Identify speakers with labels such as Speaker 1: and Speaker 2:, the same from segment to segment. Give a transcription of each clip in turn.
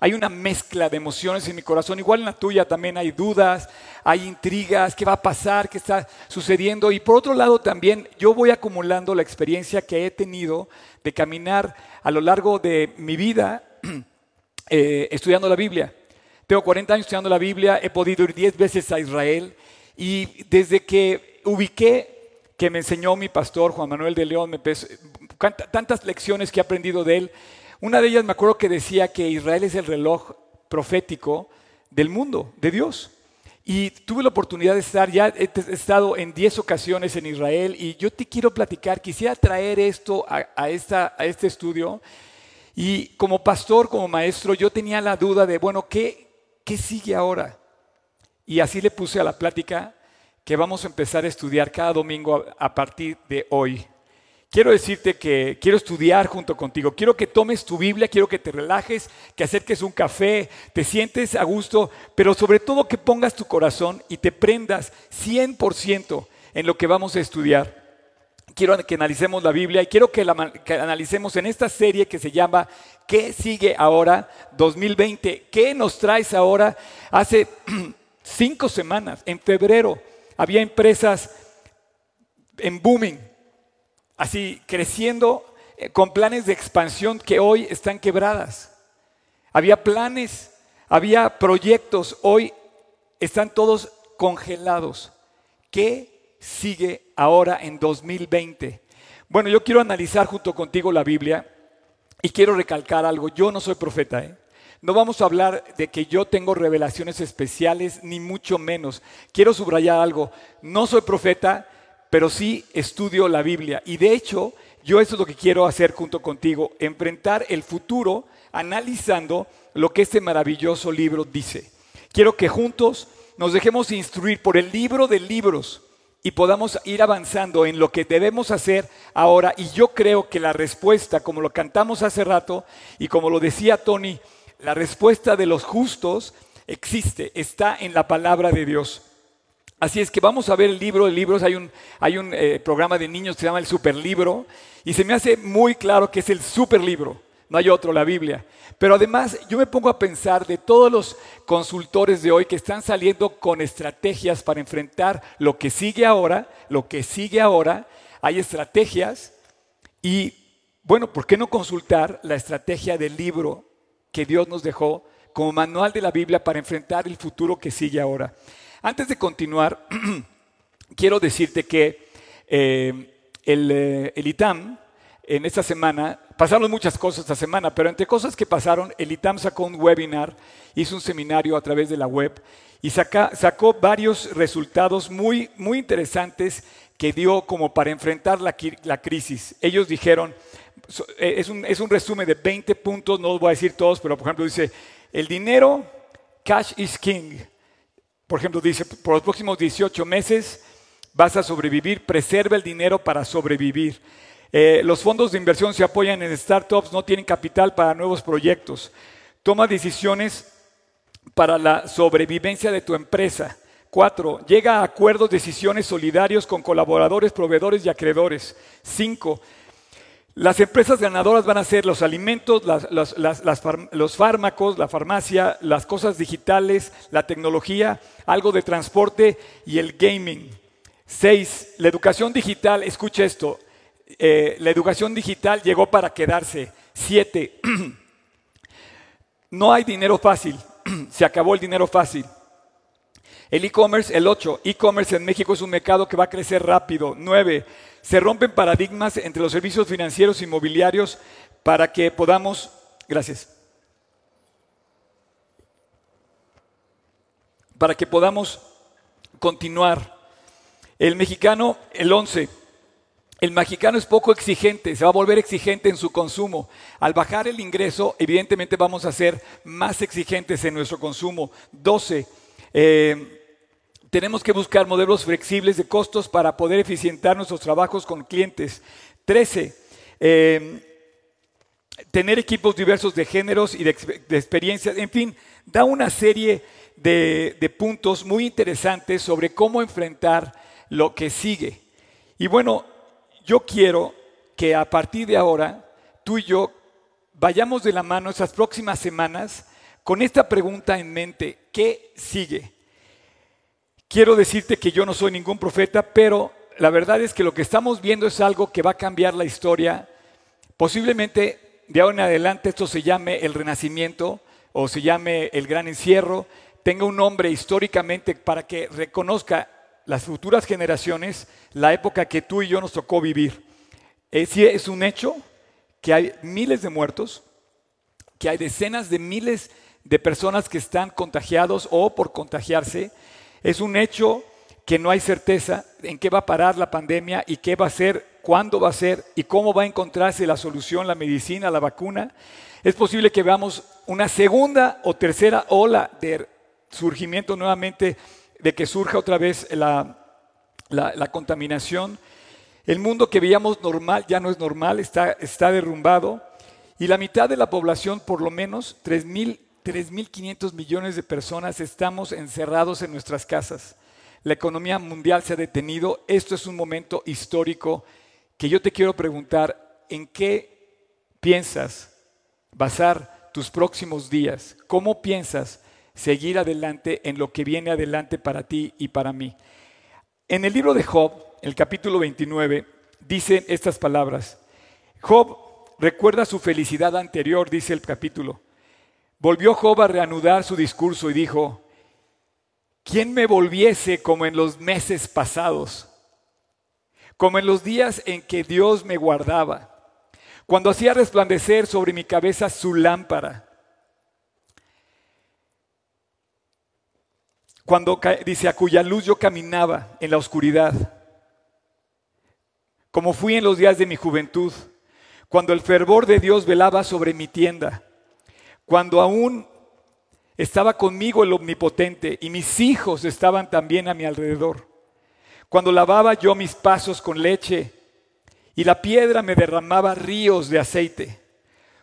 Speaker 1: hay una mezcla de emociones en mi corazón. Igual en la tuya también hay dudas, hay intrigas, qué va a pasar, qué está sucediendo. Y por otro lado también yo voy acumulando la experiencia que he tenido de caminar a lo largo de mi vida eh, estudiando la Biblia. Tengo 40 años estudiando la Biblia, he podido ir 10 veces a Israel y desde que ubiqué que me enseñó mi pastor Juan Manuel de León, me tantas lecciones que he aprendido de él, una de ellas me acuerdo que decía que Israel es el reloj profético del mundo, de Dios. Y tuve la oportunidad de estar, ya he estado en 10 ocasiones en Israel y yo te quiero platicar, quisiera traer esto a, esta, este estudio. Y como pastor, como maestro, yo tenía la duda de, bueno, ¿qué, ¿qué sigue ahora? Y así le puse a la plática que vamos a empezar a estudiar cada domingo a partir de hoy quiero decirte que quiero estudiar junto contigo. Quiero que tomes tu Biblia, quiero que te relajes, que acerques un café, te sientes a gusto, pero sobre todo que pongas tu corazón y te prendas 100% en lo que vamos a estudiar. Quiero que analicemos la Biblia y quiero que, la, que analicemos en esta serie que se llama ¿Qué sigue ahora 2020? ¿Qué nos traes ahora? Hace cinco semanas, en febrero, había empresas en booming, así creciendo eh, con planes de expansión que hoy están quebradas. Había planes, había proyectos, hoy están todos congelados. ¿Qué sigue ahora en 2020? Bueno, yo quiero analizar junto contigo la Biblia y quiero recalcar algo. Yo no soy profeta, ¿eh? No vamos a hablar de que yo tengo revelaciones especiales, ni mucho menos. Quiero subrayar algo. No soy profeta, pero sí estudio la Biblia. Y de hecho, yo eso es lo que quiero hacer junto contigo, enfrentar el futuro analizando lo que este maravilloso libro dice. Quiero que juntos nos dejemos instruir por el libro de libros y podamos ir avanzando en lo que debemos hacer ahora. Y yo creo que la respuesta, como lo cantamos hace rato y como lo decía Tony, la respuesta de los justos existe, está en la palabra de Dios. Así es que vamos a ver el libro de libros. Hay un, hay un eh, programa de niños que se llama el Superlibro y se me hace muy claro que es el Superlibro. No hay otro, la Biblia. Pero además yo me pongo a pensar de todos los consultores de hoy que están saliendo con estrategias para enfrentar lo que sigue ahora, lo que sigue ahora. Hay estrategias y bueno, ¿por qué no consultar la estrategia del libro que Dios nos dejó como manual de la Biblia para enfrentar el futuro que sigue ahora? Antes de continuar, quiero decirte que eh, eh, el, ITAM en esta semana, pasaron muchas cosas esta semana, pero entre cosas que pasaron, el ITAM sacó un webinar, hizo un seminario a través de la web y sacó varios resultados muy, muy interesantes que dio como para enfrentar la, la crisis. Ellos dijeron, eh, es un, es un resumen de 20 puntos, no los voy a decir todos, pero por ejemplo dice, el dinero, cash is king. Por ejemplo, dice, por los próximos 18 meses vas a sobrevivir, preserva el dinero para sobrevivir. Eh, los fondos de inversión se apoyan en startups, no tienen capital para nuevos proyectos. Toma decisiones para la sobrevivencia de tu empresa. Cuatro, llega a acuerdos, decisiones solidarios con colaboradores, proveedores y acreedores. Cinco, las empresas ganadoras van a ser los alimentos, los fármacos, la farmacia, las cosas digitales, la tecnología, algo de transporte y el gaming. Seis, la educación digital, escucha esto, eh, la educación digital llegó para quedarse. Siete, no hay dinero fácil, se acabó el dinero fácil. El e-commerce, el 8, e-commerce en México es un mercado que va a crecer rápido. 9. Se rompen paradigmas entre los servicios financieros e inmobiliarios para que podamos, gracias, para que podamos continuar. El mexicano, el 11, el mexicano es poco exigente, se va a volver exigente en su consumo. Al bajar el ingreso, evidentemente vamos a ser más exigentes en nuestro consumo. 12, tenemos que buscar modelos flexibles de costos para poder eficientar nuestros trabajos con clientes. 13. Em, tener equipos diversos de géneros y de, experiencias. En fin, da una serie de, de puntos muy interesantes sobre cómo enfrentar lo que sigue. Y bueno, yo quiero que a partir de ahora tú y yo vayamos de la mano esas próximas semanas con esta pregunta en mente, ¿qué sigue? Quiero decirte que yo no soy ningún profeta, pero la verdad es que lo que estamos viendo es algo que va a cambiar la historia. Posiblemente de ahora en adelante esto se llame el renacimiento o se llame el gran encierro, tenga un nombre históricamente para que reconozca las futuras generaciones la época que tú y yo nos tocó vivir. Es, es un hecho que hay miles de muertos, que hay decenas de miles de personas que están contagiados o por contagiarse. Es un hecho que no hay certeza en qué va a parar la pandemia y qué va a ser, cuándo va a ser y cómo va a encontrarse la solución, la medicina, la vacuna. Es posible que veamos una segunda o tercera ola de surgimiento nuevamente, de que surja otra vez la, contaminación. El mundo que veíamos normal ya no es normal, está, está derrumbado. Y la mitad de la población, por lo menos 3.500 millones de personas, estamos encerrados en nuestras casas. La economía mundial se ha detenido. Esto es un momento histórico que yo te quiero preguntar, ¿en qué piensas basar tus próximos días? ¿Cómo piensas seguir adelante en lo que viene adelante para ti y para mí? En el libro de Job, el capítulo 29, dicen estas palabras. Job recuerda su felicidad anterior, dice el capítulo. Volvió Job a reanudar su discurso y dijo, ¿quién me volviese como en los meses pasados? Como en los días en que Dios me guardaba, cuando hacía resplandecer sobre mi cabeza su lámpara. Cuando dice, a cuya luz yo caminaba en la oscuridad, como fui en los días de mi juventud cuando el fervor de Dios velaba sobre mi tienda, cuando aún estaba conmigo el omnipotente y mis hijos estaban también a mi alrededor, cuando lavaba yo mis pasos con leche y la piedra me derramaba ríos de aceite,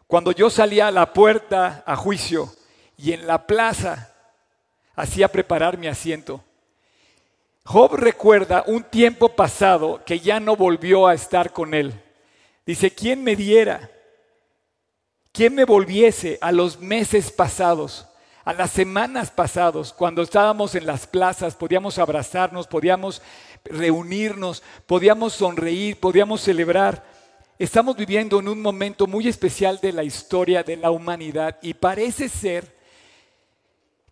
Speaker 1: cuando yo salía a la puerta a juicio y en la plaza hacía preparar mi asiento. Job recuerda un tiempo pasado que ya no volvió a estar con él. Dice, ¿quién me diera? ¿Quién me volviese a los meses pasados, a las semanas pasados, cuando estábamos en las plazas, podíamos abrazarnos, podíamos reunirnos, podíamos sonreír, podíamos celebrar? Estamos viviendo en un momento muy especial de la historia de la humanidad y parece ser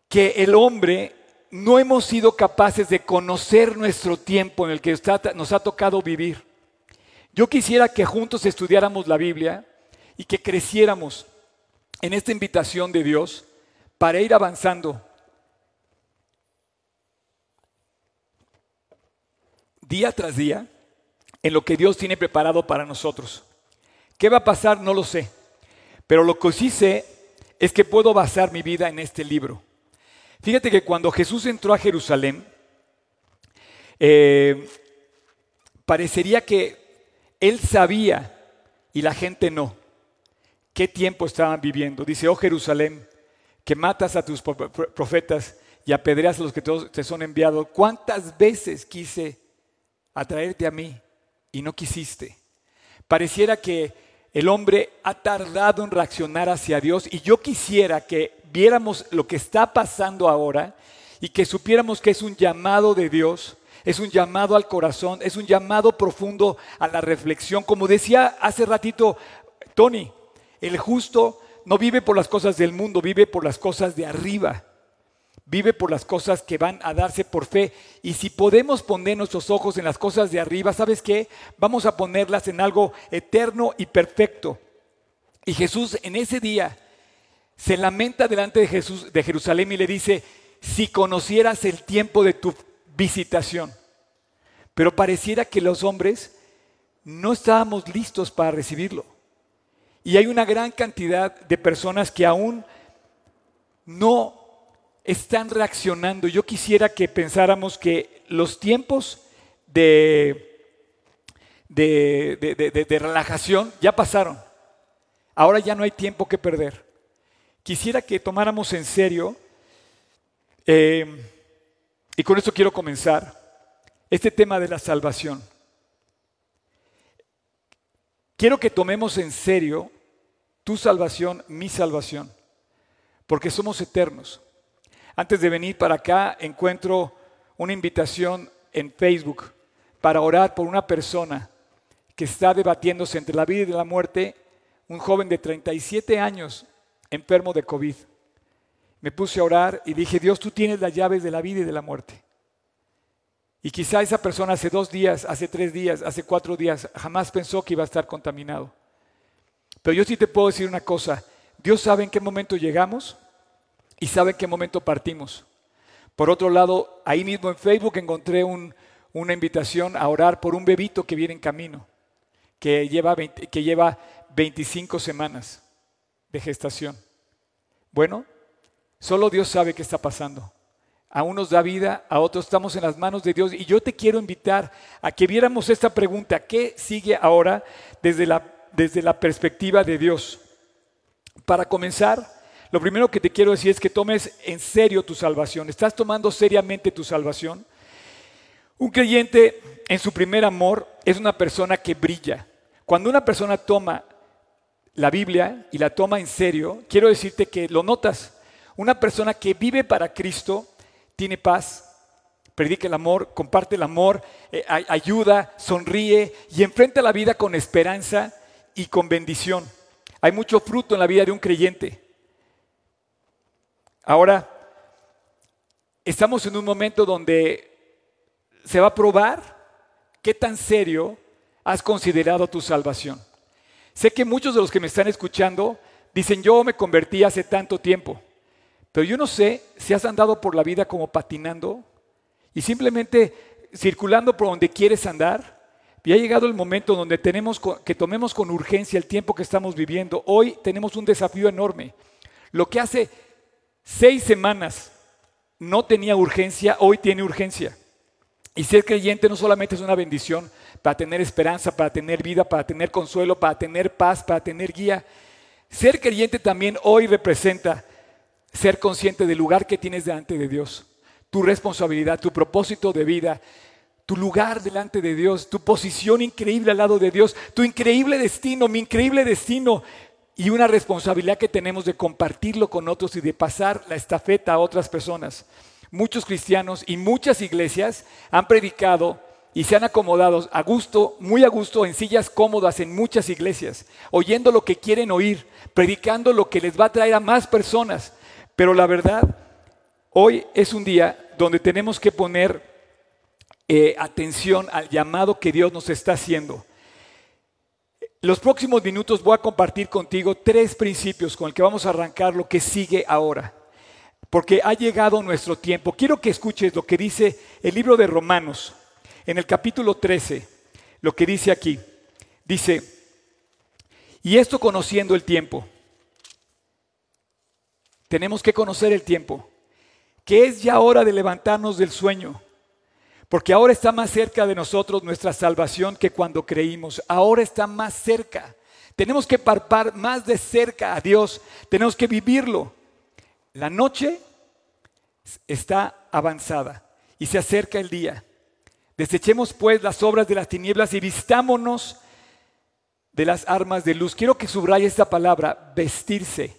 Speaker 1: que el hombre no hemos sido capaces de conocer nuestro tiempo en el que nos ha tocado vivir. Yo quisiera que juntos estudiáramos la Biblia y que creciéramos en esta invitación de Dios para ir avanzando día tras día en lo que Dios tiene preparado para nosotros. ¿Qué va a pasar? No lo sé. Pero lo que sí sé es que puedo basar mi vida en este libro. Fíjate que cuando Jesús entró a Jerusalén, eh, parecería que él sabía y la gente no. ¿Qué tiempo estaban viviendo? Dice, oh Jerusalén, que matas a tus profetas y apedreas a los que te son enviados. ¿Cuántas veces quise atraerte a mí y no quisiste? Pareciera que el hombre ha tardado en reaccionar hacia Dios y yo quisiera que viéramos lo que está pasando ahora y que supiéramos que es un llamado de Dios es un llamado al corazón, es un llamado profundo a la reflexión. Como decía hace ratito Tony, el justo no vive por las cosas del mundo, vive por las cosas de arriba. Vive por las cosas que van a darse por fe. Y si podemos poner nuestros ojos en las cosas de arriba, ¿sabes qué? Vamos a ponerlas en algo eterno y perfecto. Y Jesús en ese día se lamenta delante de Jesús de Jerusalén y le dice, si conocieras el tiempo de tu visitación. Pero pareciera que los hombres no estábamos listos para recibirlo. Y hay una gran cantidad de personas que aún no están reaccionando. Yo quisiera que pensáramos que los tiempos de, de, relajación ya pasaron. Ahora ya no hay tiempo que perder. Quisiera que tomáramos en serio eh, y con esto quiero comenzar este tema de la salvación. Quiero que tomemos en serio tu salvación, mi salvación, porque somos eternos. Antes de venir para acá encuentro una invitación en Facebook para orar por una persona que está debatiéndose entre la vida y la muerte, un joven de 37 años enfermo de COVID. Me puse a orar y dije, Dios, tú tienes las llaves de la vida y de la muerte. Y quizá esa persona hace dos días, hace tres días, hace cuatro días, jamás pensó que iba a estar contaminado. Pero yo sí te puedo decir una cosa, Dios sabe en qué momento llegamos y sabe en qué momento partimos. Por otro lado, ahí mismo en Facebook encontré una invitación a orar por un bebito que viene en camino, que lleva, que lleva 25 semanas de gestación. Bueno, solo Dios sabe qué está pasando. A unos da vida, a otros estamos en las manos de Dios. Y yo te quiero invitar a que viéramos esta pregunta, ¿qué sigue ahora desde la, desde la perspectiva de Dios? Para comenzar, lo primero que te quiero decir es que tomes en serio tu salvación. ¿Estás tomando seriamente tu salvación? Un creyente en su primer amor es una persona que brilla. Cuando una persona toma la Biblia y la toma en serio, quiero decirte que lo notas. Una persona que vive para Cristo tiene paz, predica el amor, comparte el amor, eh, ayuda, sonríe y enfrenta la vida con esperanza y con bendición. Hay mucho fruto en la vida de un creyente. Ahora, estamos en un momento donde se va a probar qué tan serio has considerado tu salvación. Sé que muchos de los que me están escuchando dicen, yo me convertí hace tanto tiempo, pero yo no sé si has andado por la vida como patinando y simplemente circulando por donde quieres andar. Y ha llegado el momento donde tenemos que tomemos con urgencia el tiempo que estamos viviendo. Hoy tenemos un desafío enorme. Lo que hace seis semanas no tenía urgencia, hoy tiene urgencia. Y ser creyente no solamente es una bendición, para tener esperanza, para tener vida, para tener consuelo, para tener paz, para tener guía. Ser creyente también hoy representa ser consciente del lugar que tienes delante de Dios, tu responsabilidad, tu propósito de vida, tu lugar delante de Dios, tu posición increíble al lado de Dios, tu increíble destino, mi increíble destino y una responsabilidad que tenemos de compartirlo con otros y de pasar la estafeta a otras personas. Muchos cristianos y muchas iglesias han predicado y se han acomodado a gusto, muy a gusto, en sillas cómodas en muchas iglesias, oyendo lo que quieren oír, predicando lo que les va a traer a más personas. Pero la verdad, hoy es un día donde tenemos que poner eh, atención al llamado que Dios nos está haciendo. Los próximos minutos voy a compartir contigo tres principios con el que vamos a arrancar lo que sigue ahora. Porque ha llegado nuestro tiempo. Quiero que escuches lo que dice el libro de Romanos, en el capítulo 13, lo que dice aquí. Dice, y esto conociendo el tiempo. Tenemos que conocer el tiempo, que es ya hora de levantarnos del sueño, porque ahora está más cerca de nosotros nuestra salvación que cuando creímos. Ahora está más cerca. Tenemos que parpar más de cerca a Dios, tenemos que vivirlo. La noche está avanzada y se acerca el día. Desechemos pues las obras de las tinieblas y vistámonos de las armas de luz. Quiero que subraye esta palabra, vestirse,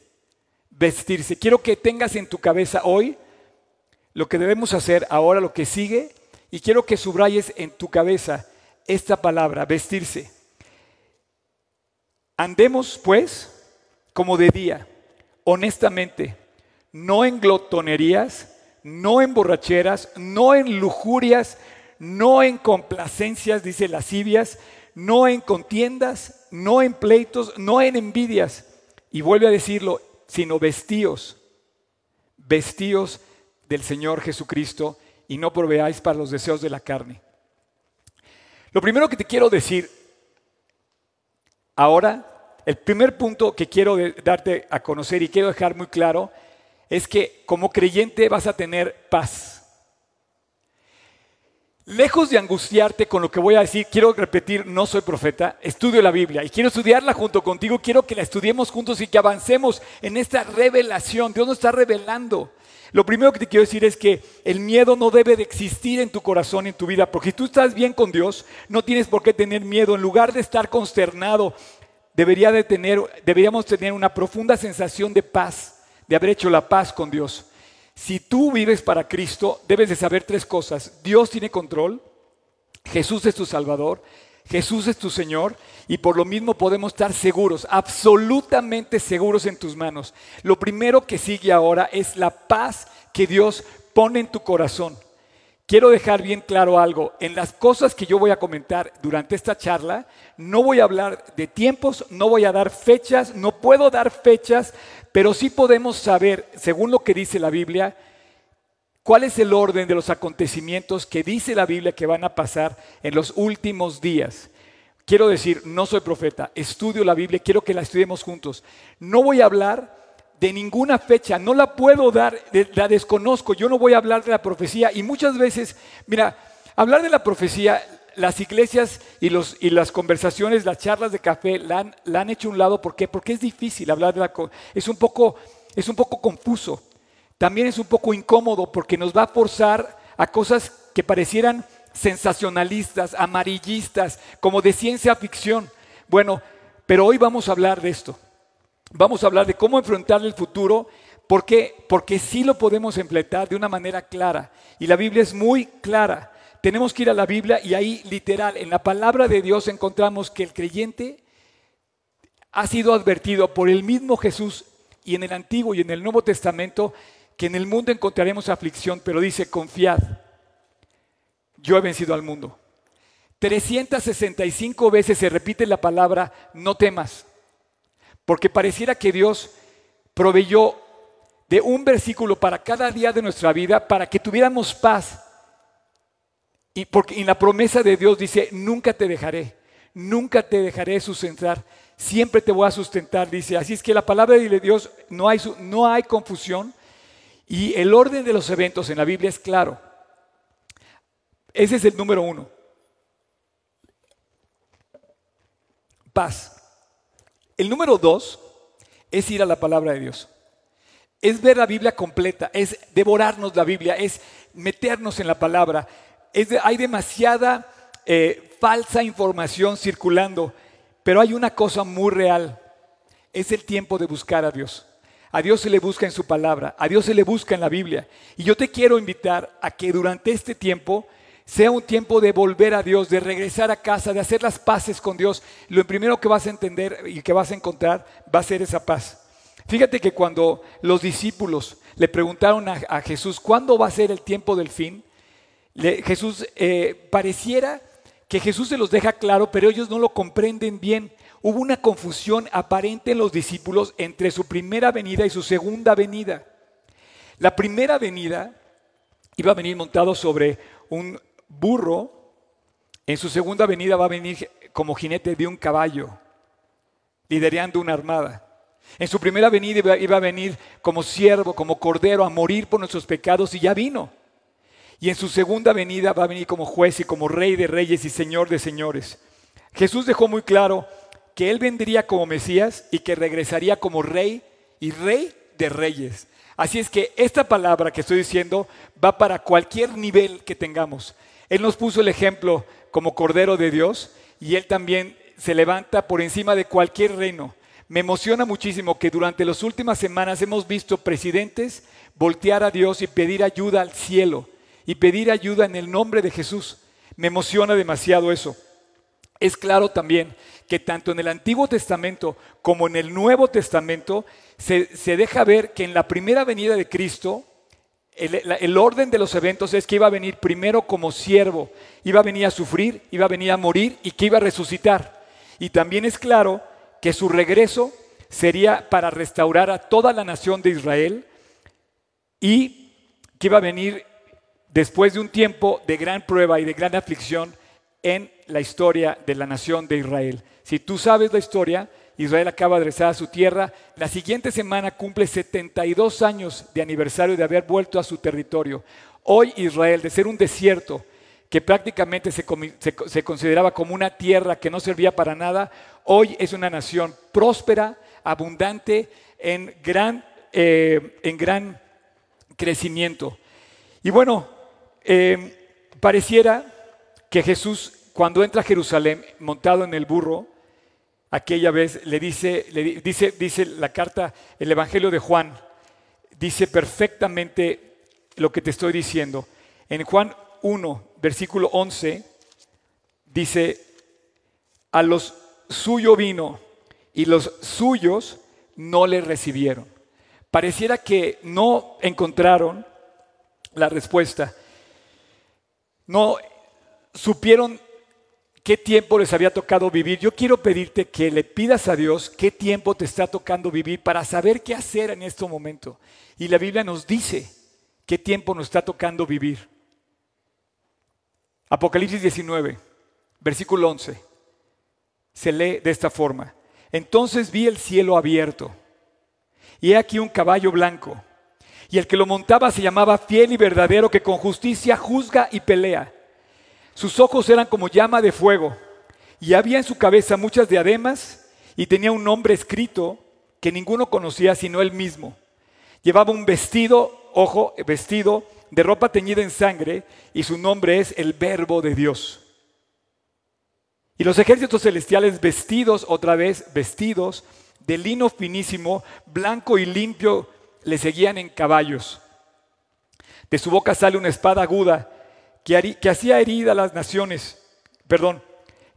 Speaker 1: vestirse. Quiero que tengas en tu cabeza hoy lo que debemos hacer ahora, lo que sigue, y quiero que subrayes en tu cabeza esta palabra, vestirse. Andemos pues como de día, honestamente, no en glotonerías, no en borracheras, no en lujurias, no en complacencias, dice lascivias, no en contiendas, no en pleitos, no en envidias. Y vuelve a decirlo, sino vestíos, vestíos del Señor Jesucristo y no proveáis para los deseos de la carne. Lo primero que te quiero decir ahora, el primer punto que quiero darte a conocer y quiero dejar muy claro, es que como creyente vas a tener paz. Lejos de angustiarte con lo que voy a decir, quiero repetir, no soy profeta, estudio la Biblia y quiero estudiarla junto contigo, quiero que la estudiemos juntos y que avancemos en esta revelación. Dios nos está revelando. Lo primero que te quiero decir es que el miedo no debe de existir en tu corazón, en tu vida, porque si tú estás bien con Dios, no tienes por qué tener miedo. En lugar de estar consternado, deberíamos tener una profunda sensación de paz de haber hecho la paz con Dios. Si tú vives para Cristo, debes de saber tres cosas. Dios tiene control, Jesús es tu Salvador, Jesús es tu Señor y por lo mismo podemos estar seguros, absolutamente seguros en tus manos. Lo primero que sigue ahora es la paz que Dios pone en tu corazón. Quiero dejar bien claro algo. En las cosas que yo voy a comentar durante esta charla, no voy a hablar de tiempos, no voy a dar fechas, no puedo dar fechas, pero sí podemos saber, según lo que dice la Biblia, cuál es el orden de los acontecimientos que dice la Biblia que van a pasar en los últimos días. Quiero decir, no soy profeta, estudio la Biblia, quiero que la estudiemos juntos. No voy a hablar de ninguna fecha, no la puedo dar, la desconozco, yo no voy a hablar de la profecía y muchas veces, mira, hablar de la profecía, las iglesias y, los, y las conversaciones, las charlas de café la han, hecho un lado, ¿por qué? Porque es difícil hablar de la... Es un, poco, es un poco confuso, también es un poco incómodo porque nos va a forzar a cosas que parecieran sensacionalistas, amarillistas, como de ciencia ficción. Bueno, pero hoy vamos a hablar de esto. Vamos a hablar de cómo enfrentar el futuro. ¿Por qué? Porque sí lo podemos enfrentar de una manera clara. Y la Biblia es muy clara. Tenemos que ir a la Biblia y ahí literal, en la palabra de Dios encontramos que el creyente ha sido advertido por el mismo Jesús y en el Antiguo y en el Nuevo Testamento que en el mundo encontraremos aflicción, pero dice, confiad, yo he vencido al mundo. 365 veces se repite la palabra, no temas. Porque pareciera que Dios proveyó de un versículo para cada día de nuestra vida para que tuviéramos paz. Y porque en la promesa de Dios dice, nunca te dejaré, nunca te dejaré sustentar, siempre te voy a sustentar, dice. Así es que la palabra de Dios no hay, no hay confusión y el orden de los eventos en la Biblia es claro. Ese es el número uno. Paz. El número dos es ir a la palabra de Dios. Es ver la Biblia completa, es devorarnos la Biblia, es meternos en la palabra. hay demasiada eh, falsa información circulando, pero hay una cosa muy real. Es el tiempo de buscar a Dios. A Dios se le busca en su palabra, a Dios se le busca en la Biblia. Y yo te quiero invitar a que durante este tiempo sea un tiempo de volver a Dios, de regresar a casa, de hacer las paces con Dios. Lo primero que vas a entender y que vas a encontrar va a ser esa paz. Fíjate que cuando los discípulos le preguntaron a, Jesús, ¿cuándo va a ser el tiempo del fin? Jesús eh, pareciera que Jesús se los deja claro, pero ellos no lo comprenden bien. Hubo una confusión aparente en los discípulos entre su primera venida y su segunda venida. La primera venida iba a venir montado sobre un burro, en su segunda venida va a venir como jinete de un caballo, liderando una armada. En su primera venida iba a venir como siervo, como cordero, a morir por nuestros pecados y ya vino. Y en su segunda venida va a venir como juez y como rey de reyes y señor de señores. Jesús dejó muy claro que él vendría como Mesías y que regresaría como rey y rey de reyes. Así es que esta palabra que estoy diciendo va para cualquier nivel que tengamos. Él nos puso el ejemplo como Cordero de Dios y Él también se levanta por encima de cualquier reino. Me emociona muchísimo que durante las últimas semanas hemos visto presidentes voltear a Dios y pedir ayuda al cielo y pedir ayuda en el nombre de Jesús. Me emociona demasiado eso. Es claro también que tanto en el Antiguo Testamento como en el Nuevo Testamento se, deja ver que en la primera venida de Cristo el, orden de los eventos es que iba a venir primero como siervo, iba a venir a sufrir, iba a venir a morir y que iba a resucitar. Y también es claro que su regreso sería para restaurar a toda la nación de Israel y que iba a venir después de un tiempo de gran prueba y de gran aflicción en la historia de la nación de Israel. Si tú sabes la historia, Israel acaba de regresar a su tierra. La siguiente semana cumple 72 años de aniversario de haber vuelto a su territorio. Hoy Israel, de ser un desierto que prácticamente se, consideraba como una tierra que no servía para nada, hoy es una nación próspera, abundante, en gran, eh, en gran crecimiento. Y bueno, eh, pareciera que Jesús, cuando entra a Jerusalén montado en el burro, aquella vez le dice, le dice, dice la carta, el Evangelio de Juan, dice perfectamente lo que te estoy diciendo. En Juan 1, versículo 11, dice, a los suyo vino y los suyos no le recibieron. Pareciera que no encontraron la respuesta. No supieron qué tiempo les había tocado vivir. Yo quiero pedirte que le pidas a Dios qué tiempo te está tocando vivir para saber qué hacer en este momento. Y la Biblia nos dice qué tiempo nos está tocando vivir. Apocalipsis 19, versículo 11. Se lee de esta forma. Entonces vi el cielo abierto y he aquí un caballo blanco. Y el que lo montaba se llamaba fiel y verdadero, que con justicia juzga y pelea. Sus ojos eran como llama de fuego, y había en su cabeza muchas diademas, y tenía un nombre escrito que ninguno conocía sino él mismo. Llevaba un vestido, ojo, vestido de ropa teñida en sangre, y su nombre es el Verbo de Dios. Y los ejércitos celestiales vestidos, otra vez vestidos, de lino finísimo, blanco y limpio, le seguían en caballos. De su boca sale una espada aguda que, hacía herida a las naciones, perdón,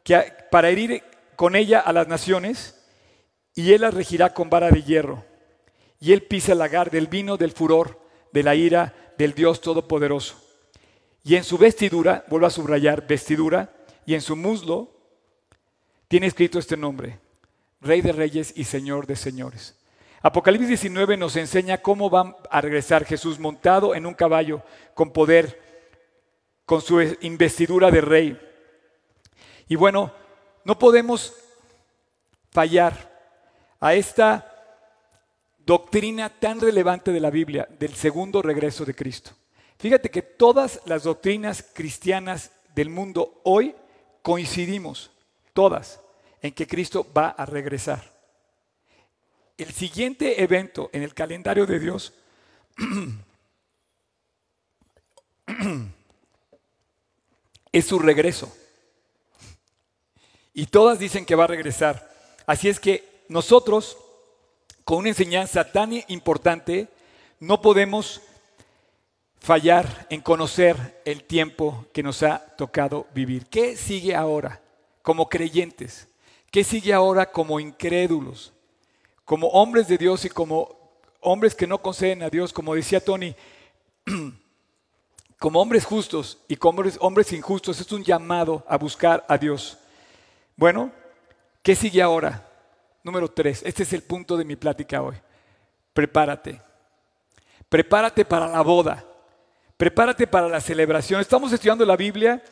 Speaker 1: que, para herir con ella a las naciones, y él las regirá con vara de hierro. Y él pisa el lagar del vino del furor, de la ira del Dios Todopoderoso. Y en su vestidura, vuelvo a subrayar, vestidura, y en su muslo tiene escrito este nombre, Rey de Reyes y Señor de Señores. Apocalipsis 19 nos enseña cómo va a regresar Jesús montado en un caballo con poder, con su investidura de rey. Y bueno, no podemos fallar a esta doctrina tan relevante de la Biblia del segundo regreso de Cristo. Fíjate que todas las doctrinas cristianas del mundo hoy coincidimos, todas en que Cristo va a regresar. El siguiente evento en el calendario de Dios es su regreso. Y todas dicen que va a regresar. Así es que nosotros, con una enseñanza tan importante, no podemos fallar en conocer el tiempo que nos ha tocado vivir. ¿Qué sigue ahora como creyentes? ¿Qué sigue ahora como incrédulos? Como hombres de Dios y como hombres que no conceden a Dios, como decía Tony, como hombres justos y como hombres, injustos, es un llamado a buscar a Dios. Bueno, ¿qué sigue ahora? Número tres, este es el punto de mi plática hoy. Prepárate. Prepárate para la boda. Prepárate para la celebración. Estamos estudiando la Biblia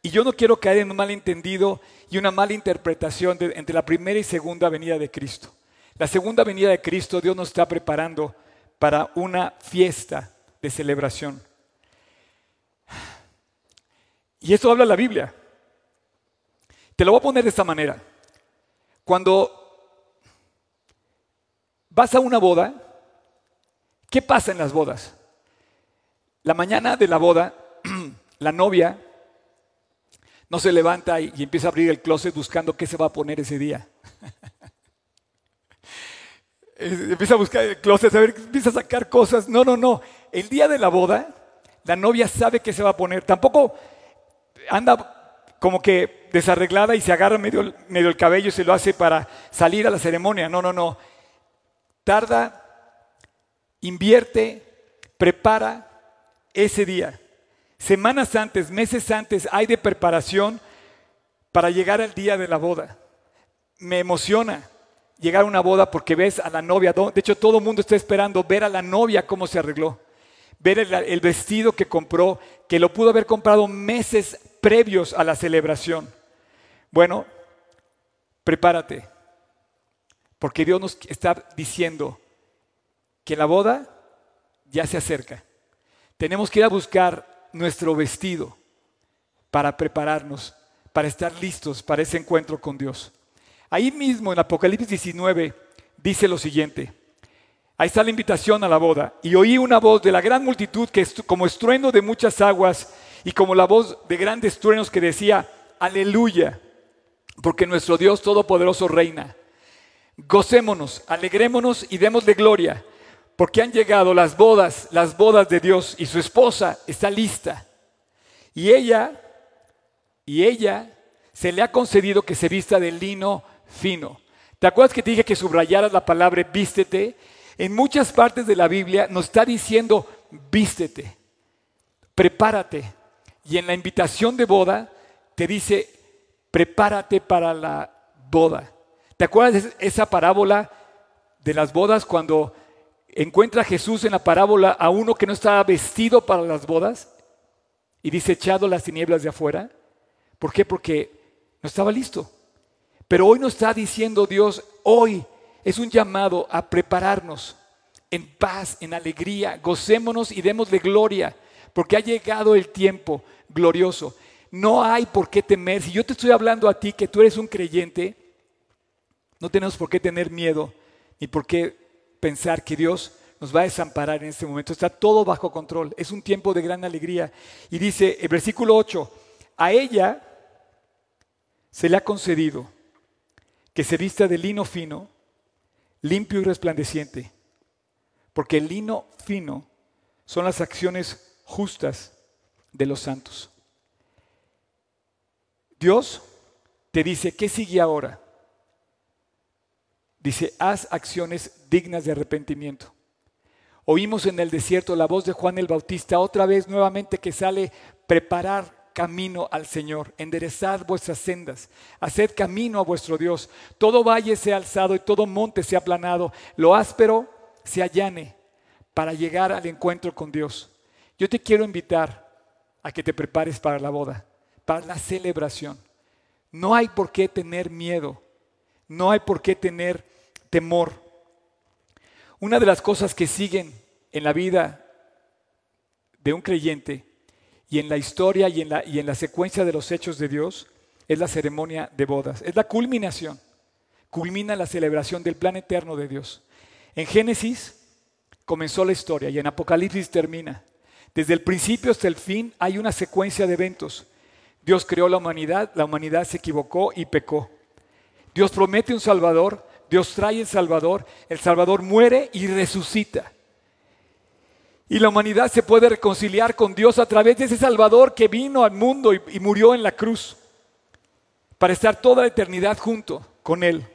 Speaker 1: y yo no quiero caer en un malentendido y una mala interpretación entre la primera y segunda venida de Cristo. La segunda venida de Cristo Dios nos está preparando para una fiesta de celebración. Y esto habla la Biblia. Te lo voy a poner de esta manera. Cuando vas a una boda, ¿qué pasa en las bodas? La mañana de la boda, la novia no se levanta y, empieza a abrir el closet buscando qué se va a poner ese día. empieza a buscar el closet, a ver, empieza a sacar cosas. No, no, no. El día de la boda, la novia sabe qué se va a poner. Tampoco anda como que desarreglada y se agarra medio, medio el cabello y se lo hace para salir a la ceremonia. No, no, no. Tarda, invierte, prepara ese día. Semanas antes, meses antes, hay de preparación para llegar al día de la boda. Me emociona llegar a una boda porque ves a la novia. De hecho, todo el mundo está esperando ver a la novia cómo se arregló. Ver el, vestido que compró, que lo pudo haber comprado meses previos a la celebración. Bueno, prepárate. Porque Dios nos está diciendo que la boda ya se acerca. Tenemos que ir a buscar nuestro vestido para prepararnos, para estar listos para ese encuentro con Dios. Ahí mismo en Apocalipsis 19 dice lo siguiente. Ahí está la invitación a la boda. Y oí una voz de la gran multitud que como estruendo de muchas aguas y como la voz de grandes truenos que decía, aleluya, porque nuestro Dios Todopoderoso reina. Gocémonos, alegrémonos y démosle gloria, porque han llegado las bodas, las bodas de Dios y su esposa está lista. Y ella, y ella se le ha concedido que se vista de lino fino. ¿Te acuerdas que te dije que subrayaras la palabra vístete? En muchas partes de la Biblia nos está diciendo vístete, prepárate. Y en la invitación de boda te dice prepárate para la boda. ¿Te acuerdas de esa parábola de las bodas cuando encuentra Jesús en la parábola a uno que no estaba vestido para las bodas y dice echado las tinieblas de afuera? ¿Por qué? Porque no estaba listo. Pero hoy nos está diciendo Dios, hoy es un llamado a prepararnos en paz, en alegría, gocémonos y démosle gloria, porque ha llegado el tiempo glorioso. No hay por qué temer. Si yo te estoy hablando a ti que tú eres un creyente, no tenemos por qué tener miedo ni por qué pensar que Dios nos va a desamparar en este momento. Está todo bajo control. Es un tiempo de gran alegría. Y dice el versículo 8, a ella se le ha concedido que se vista de lino fino, limpio y resplandeciente, porque el lino fino son las acciones justas de los santos. Dios te dice, ¿qué sigue ahora? Dice, haz acciones dignas de arrepentimiento. Oímos en el desierto la voz de Juan el Bautista otra vez nuevamente que sale preparar camino al Señor, enderezad vuestras sendas, haced camino a vuestro Dios. Todo valle sea alzado y todo monte sea aplanado, lo áspero se allane para llegar al encuentro con Dios. Yo te quiero invitar a que te prepares para la boda para la celebración. No hay por qué tener miedo, no hay por qué tener temor. Una de las cosas que siguen en la vida de un creyente y en la historia y en la, y en la secuencia de los hechos de Dios es la ceremonia de bodas, es la culminación, culmina la celebración del plan eterno de Dios. En Génesis comenzó la historia y en Apocalipsis termina. Desde el principio hasta el fin hay una secuencia de eventos Dios creó la humanidad, la humanidad se equivocó y pecó. Dios promete un Salvador, Dios trae el Salvador, el Salvador muere y resucita. Y la humanidad se puede reconciliar con Dios a través de ese Salvador que vino al mundo y, y murió en la cruz para estar toda la eternidad junto con Él.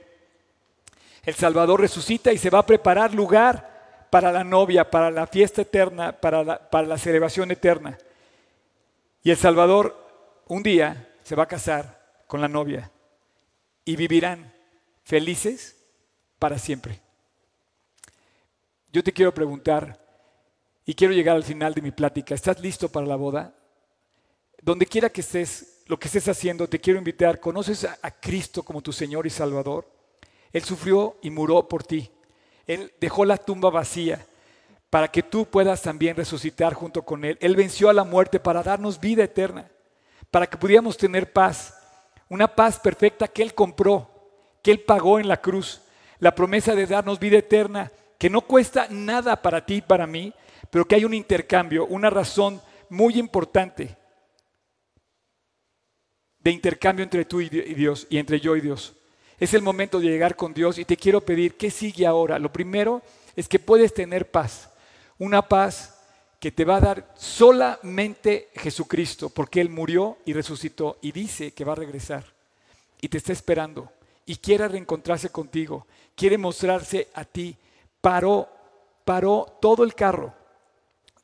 Speaker 1: El Salvador resucita y se va a preparar lugar para la novia, para la fiesta eterna, para la, celebración eterna. Y el Salvador un día se va a casar con la novia y vivirán felices para siempre. Yo te quiero preguntar, y quiero llegar al final de mi plática, ¿estás listo para la boda? Donde quiera que estés, lo que estés haciendo, te quiero invitar, ¿conoces a Cristo como tu Señor y Salvador? Él sufrió y murió por ti. Él dejó la tumba vacía para que tú puedas también resucitar junto con Él. Él venció a la muerte para darnos vida eterna para que pudiéramos tener paz, una paz perfecta que Él compró, que Él pagó en la cruz, la promesa de darnos vida eterna, que no cuesta nada para ti y para mí, pero que hay un intercambio, una razón muy importante de intercambio entre tú y Dios y entre yo y Dios. Es el momento de llegar con Dios y te quiero pedir, ¿qué sigue ahora? Lo primero es que puedes tener paz, una paz que te va a dar solamente Jesucristo, porque Él murió y resucitó y dice que va a regresar y te está esperando y quiere reencontrarse contigo, quiere mostrarse a ti. Paró, paró todo el carro,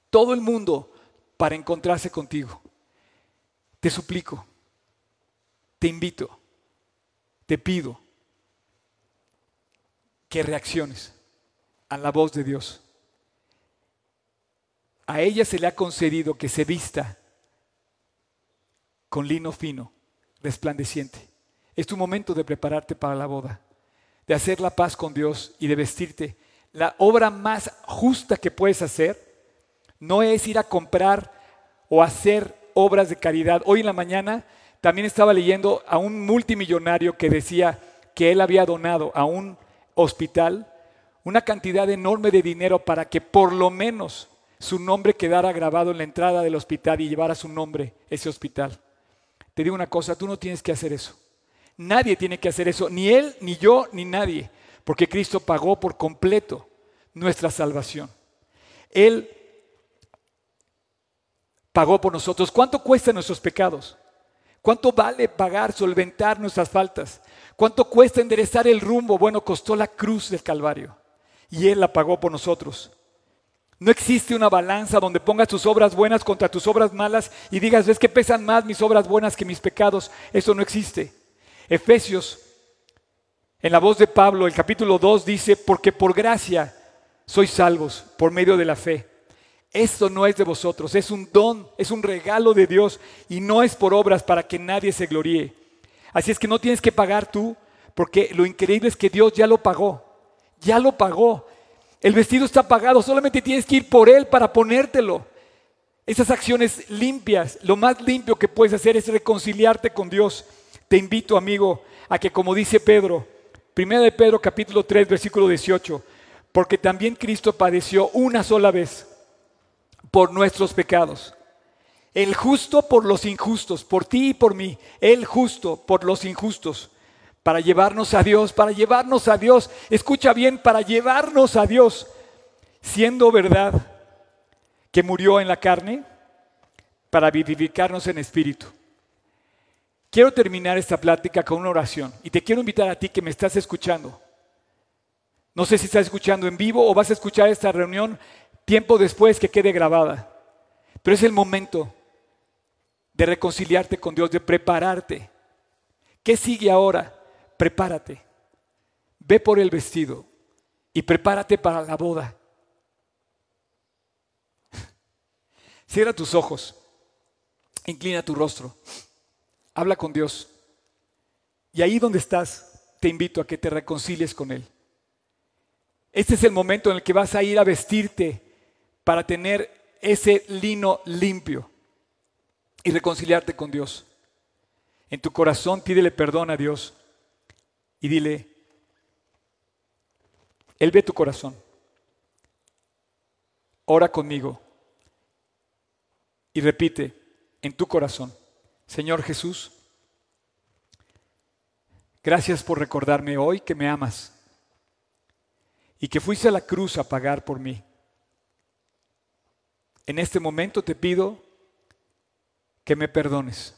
Speaker 1: todo el mundo para encontrarse contigo. Te suplico, te invito, te pido que reacciones a la voz de Dios a ella se le ha concedido que se vista con lino fino, resplandeciente. Es tu momento de prepararte para la boda, de hacer la paz con Dios y de vestirte. La obra más justa que puedes hacer no es ir a comprar o hacer obras de caridad. Hoy en la mañana también estaba leyendo a un multimillonario que decía que él había donado a un hospital una cantidad enorme de dinero para que por lo menos su nombre quedara grabado en la entrada del hospital y llevara su nombre ese hospital. Te digo una cosa, tú no tienes que hacer eso. Nadie tiene que hacer eso, ni él, ni yo, ni nadie, porque Cristo pagó por completo nuestra salvación. Él pagó por nosotros. ¿Cuánto cuestan nuestros pecados? ¿Cuánto vale pagar, solventar nuestras faltas? ¿Cuánto cuesta enderezar el rumbo? Bueno, costó la cruz del Calvario y Él la pagó por nosotros. No existe una balanza donde pongas tus obras buenas contra tus obras malas y digas, es que pesan más mis obras buenas que mis pecados. Eso no existe. Efesios, en la voz de Pablo, el capítulo 2 dice, porque por gracia sois salvos por medio de la fe. Esto no es de vosotros, es un don, es un regalo de Dios y no es por obras para que nadie se gloríe. Así es que no tienes que pagar tú, porque lo increíble es que Dios ya lo pagó, ya lo pagó. El vestido está pagado, solamente tienes que ir por él para ponértelo. Esas acciones limpias, lo más limpio que puedes hacer es reconciliarte con Dios. Te invito, amigo, a que como dice Pedro, primera de Pedro capítulo 3, versículo 18, porque también Cristo padeció una sola vez por nuestros pecados. El justo por los injustos, por ti y por mí. El justo por los injustos. Para llevarnos a Dios, para llevarnos a Dios. Escucha bien, para llevarnos a Dios. Siendo verdad que murió en la carne para vivificarnos en espíritu. Quiero terminar esta plática con una oración y te quiero invitar a ti que me estás escuchando. No sé si estás escuchando en vivo o vas a escuchar esta reunión tiempo después que quede grabada. Pero es el momento de reconciliarte con Dios, de prepararte. ¿Qué sigue ahora? Prepárate. Ve por el vestido y prepárate para la boda. Cierra tus ojos, inclina tu rostro, habla con Dios. Y ahí donde estás, te invito a que te reconcilies con Él. Este es el momento en el que vas a ir a vestirte para tener ese lino limpio y reconciliarte con Dios. En tu corazón pídele perdón a Dios y dile, Él ve tu corazón. Ora conmigo y repite en tu corazón, Señor Jesús, gracias por recordarme hoy que me amas y que fuiste a la cruz a pagar por mí. En este momento te pido que me perdones.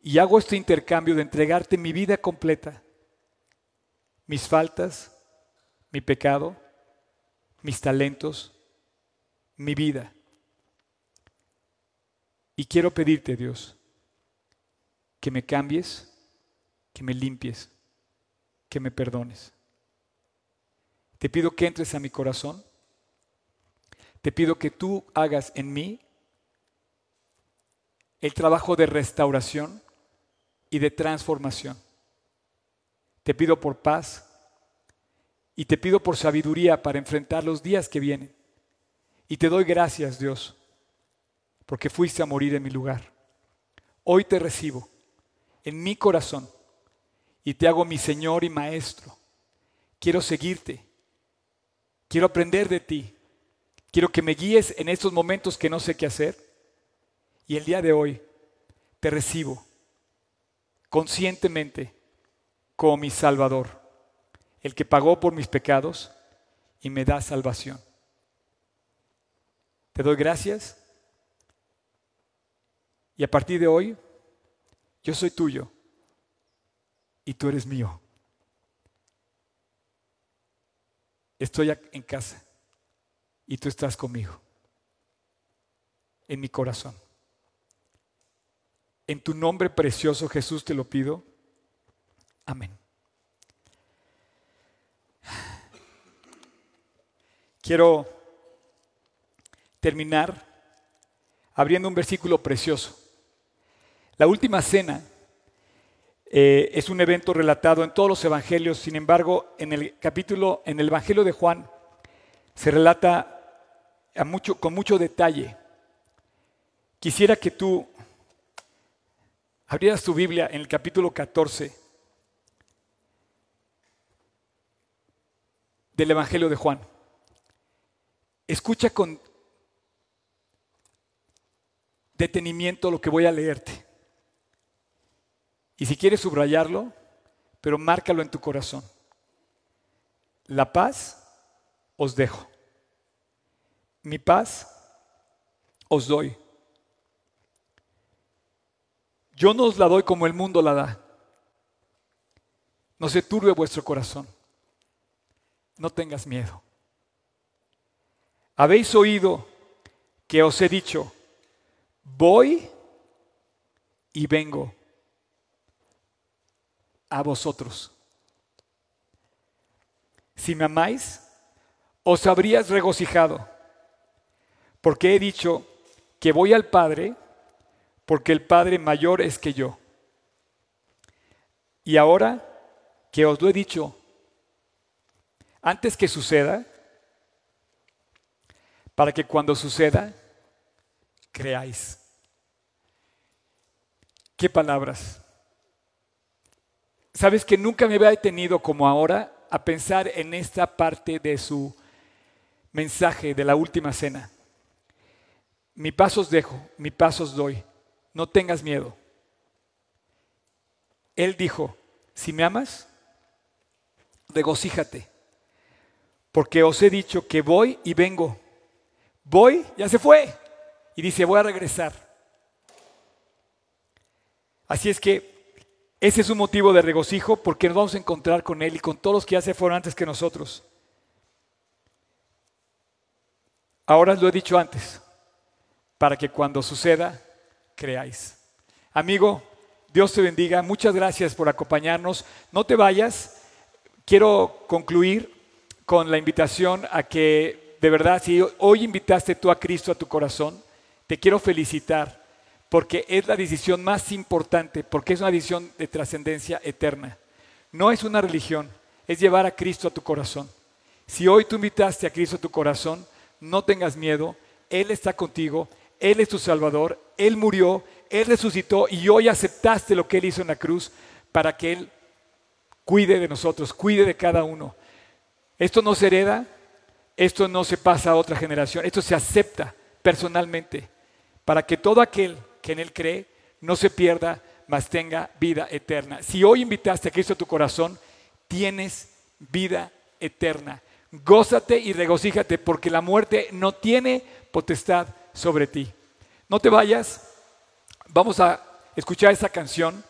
Speaker 1: Y hago este intercambio de entregarte mi vida completa, mis faltas, mi pecado, mis talentos, mi vida. Y quiero pedirte, Dios, que me cambies, que me limpies, que me perdones. Te pido que entres a mi corazón te pido que tú hagas en mí el trabajo de restauración y de transformación. Te pido por paz y te pido por sabiduría para enfrentar los días que vienen. Y te doy gracias, Dios, porque fuiste a morir en mi lugar. Hoy te recibo en mi corazón y te hago mi Señor y Maestro. Quiero seguirte, quiero aprender de ti Quiero que me guíes en estos momentos que no sé qué hacer. Y el día de hoy te recibo conscientemente como mi Salvador, el que pagó por mis pecados y me da salvación. Te doy gracias y a partir de hoy yo soy tuyo y tú eres mío. Estoy en casa y tú estás conmigo, en mi corazón. En tu nombre precioso Jesús te lo pido. Amén. Quiero terminar abriendo un versículo precioso. La última cena eh, es un evento relatado en todos los evangelios, sin embargo, en el capítulo, en el Evangelio de Juan, se relata con mucho detalle. Quisiera que tú abrieras tu Biblia en el capítulo 14 del Evangelio de Juan. Escucha con detenimiento lo que voy a leerte. Y si quieres subrayarlo, pero márcalo en tu corazón. La paz os dejo. Mi paz os doy. Yo no os la doy como el mundo la da. No se turbe vuestro corazón. No tengas miedo. Habéis oído que os he dicho, voy y vengo a vosotros. Si me amáis, os habrías regocijado, porque he dicho que voy al Padre, porque el Padre mayor es que yo. Y ahora que os lo he dicho, antes que suceda, para que cuando suceda, creáis. ¿Qué palabras? Sabes que nunca me había detenido como ahora a pensar en esta parte de su mensaje de la última cena. Mi paso os dejo, mi paso os doy. No tengas miedo. Él dijo, si me amas, regocíjate, porque os he dicho que voy y vengo. Voy, ya se fue. Y dice, voy a regresar. Así es que ese es un motivo de regocijo porque nos vamos a encontrar con Él y con todos los que ya se fueron antes que nosotros. Ahora lo he dicho antes, para que cuando suceda, creáis. Amigo, Dios te bendiga. Muchas gracias por acompañarnos. No te vayas. Quiero concluir con la invitación a que de verdad, si hoy invitaste tú a Cristo a tu corazón, te quiero felicitar porque es la decisión más importante, porque es una decisión de trascendencia eterna. No es una religión, es llevar a Cristo a tu corazón. Si hoy tú invitaste a Cristo a tu corazón, no tengas miedo, Él está contigo, Él es tu Salvador, Él murió, Él resucitó y hoy aceptaste lo que Él hizo en la cruz para que Él cuide de nosotros, cuide de cada uno. Esto no se hereda, esto no se pasa a otra generación, esto se acepta personalmente para que todo aquel que en Él cree no se pierda, mas tenga vida eterna. Si hoy invitaste a Cristo a tu corazón, tienes vida eterna. Gózate y regocíjate porque la muerte no tiene potestad sobre ti. No te vayas, vamos a escuchar esta canción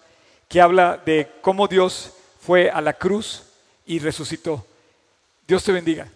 Speaker 1: que habla de cómo Dios fue a la cruz y resucitó. Dios te bendiga.